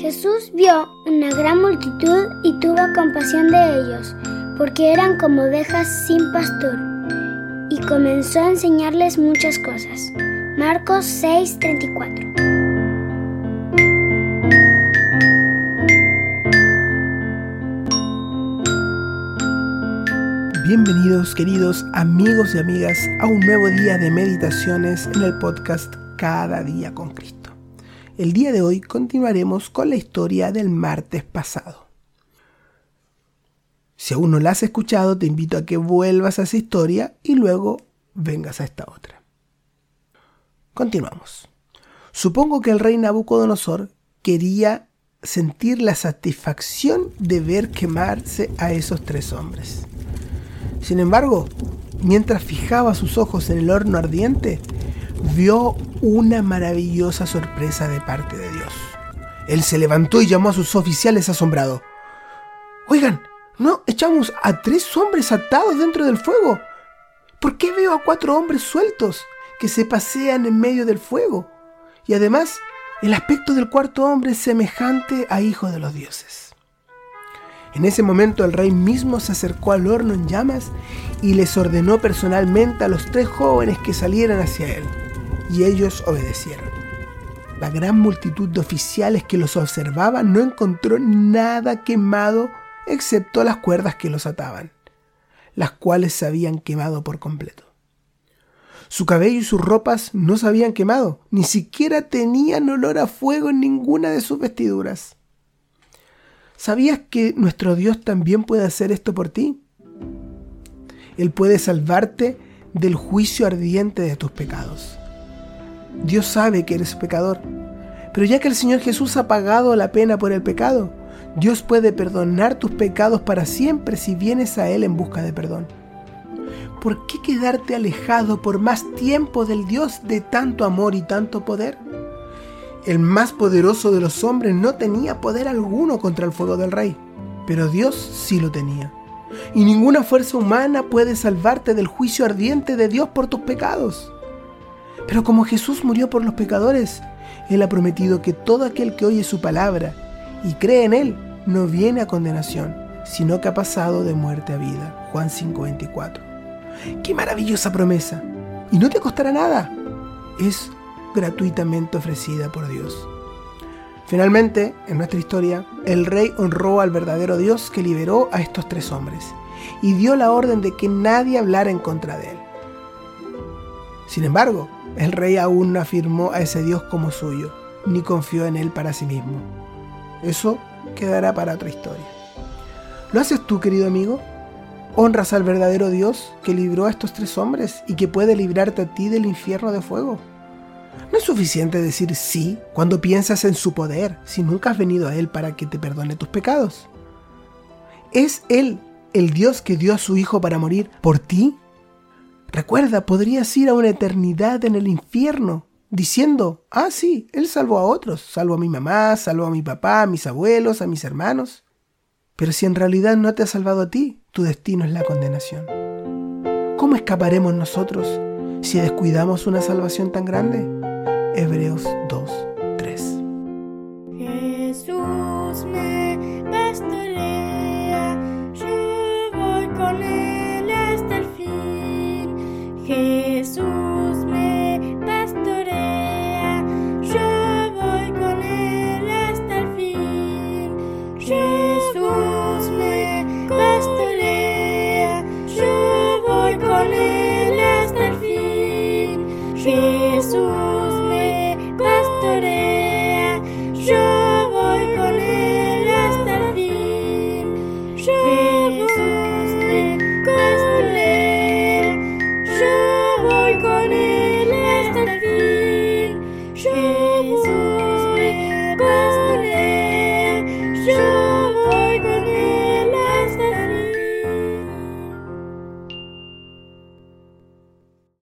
Jesús vio una gran multitud y tuvo compasión de ellos, porque eran como ovejas sin pastor, y comenzó a enseñarles muchas cosas. Marcos 6:34 Bienvenidos queridos amigos y amigas a un nuevo día de meditaciones en el podcast Cada día con Cristo. El día de hoy continuaremos con la historia del martes pasado. Si aún no la has escuchado, te invito a que vuelvas a esa historia y luego vengas a esta otra. Continuamos. Supongo que el rey Nabucodonosor quería sentir la satisfacción de ver quemarse a esos tres hombres. Sin embargo, mientras fijaba sus ojos en el horno ardiente, vio una maravillosa sorpresa de parte de Dios. Él se levantó y llamó a sus oficiales asombrado. Oigan, ¿no echamos a tres hombres atados dentro del fuego? ¿Por qué veo a cuatro hombres sueltos que se pasean en medio del fuego? Y además, el aspecto del cuarto hombre es semejante a hijo de los dioses. En ese momento el rey mismo se acercó al horno en llamas y les ordenó personalmente a los tres jóvenes que salieran hacia él, y ellos obedecieron. La gran multitud de oficiales que los observaban no encontró nada quemado excepto las cuerdas que los ataban, las cuales se habían quemado por completo. Su cabello y sus ropas no se habían quemado, ni siquiera tenían olor a fuego en ninguna de sus vestiduras. ¿Sabías que nuestro Dios también puede hacer esto por ti? Él puede salvarte del juicio ardiente de tus pecados. Dios sabe que eres pecador, pero ya que el Señor Jesús ha pagado la pena por el pecado, Dios puede perdonar tus pecados para siempre si vienes a Él en busca de perdón. ¿Por qué quedarte alejado por más tiempo del Dios de tanto amor y tanto poder? El más poderoso de los hombres no tenía poder alguno contra el fuego del rey, pero Dios sí lo tenía. Y ninguna fuerza humana puede salvarte del juicio ardiente de Dios por tus pecados. Pero como Jesús murió por los pecadores, Él ha prometido que todo aquel que oye su palabra y cree en Él no viene a condenación, sino que ha pasado de muerte a vida. Juan 5:24. ¡Qué maravillosa promesa! Y no te costará nada. Es gratuitamente ofrecida por Dios. Finalmente, en nuestra historia, el rey honró al verdadero Dios que liberó a estos tres hombres y dio la orden de que nadie hablara en contra de él. Sin embargo, el rey aún no afirmó a ese Dios como suyo, ni confió en él para sí mismo. Eso quedará para otra historia. ¿Lo haces tú, querido amigo? ¿Honras al verdadero Dios que libró a estos tres hombres y que puede librarte a ti del infierno de fuego? No es suficiente decir sí cuando piensas en su poder si nunca has venido a Él para que te perdone tus pecados. ¿Es Él el Dios que dio a su Hijo para morir por ti? Recuerda, podrías ir a una eternidad en el infierno diciendo, ah, sí, Él salvó a otros, salvó a mi mamá, salvó a mi papá, a mis abuelos, a mis hermanos. Pero si en realidad no te ha salvado a ti, tu destino es la condenación. ¿Cómo escaparemos nosotros si descuidamos una salvación tan grande? Hebreos 2,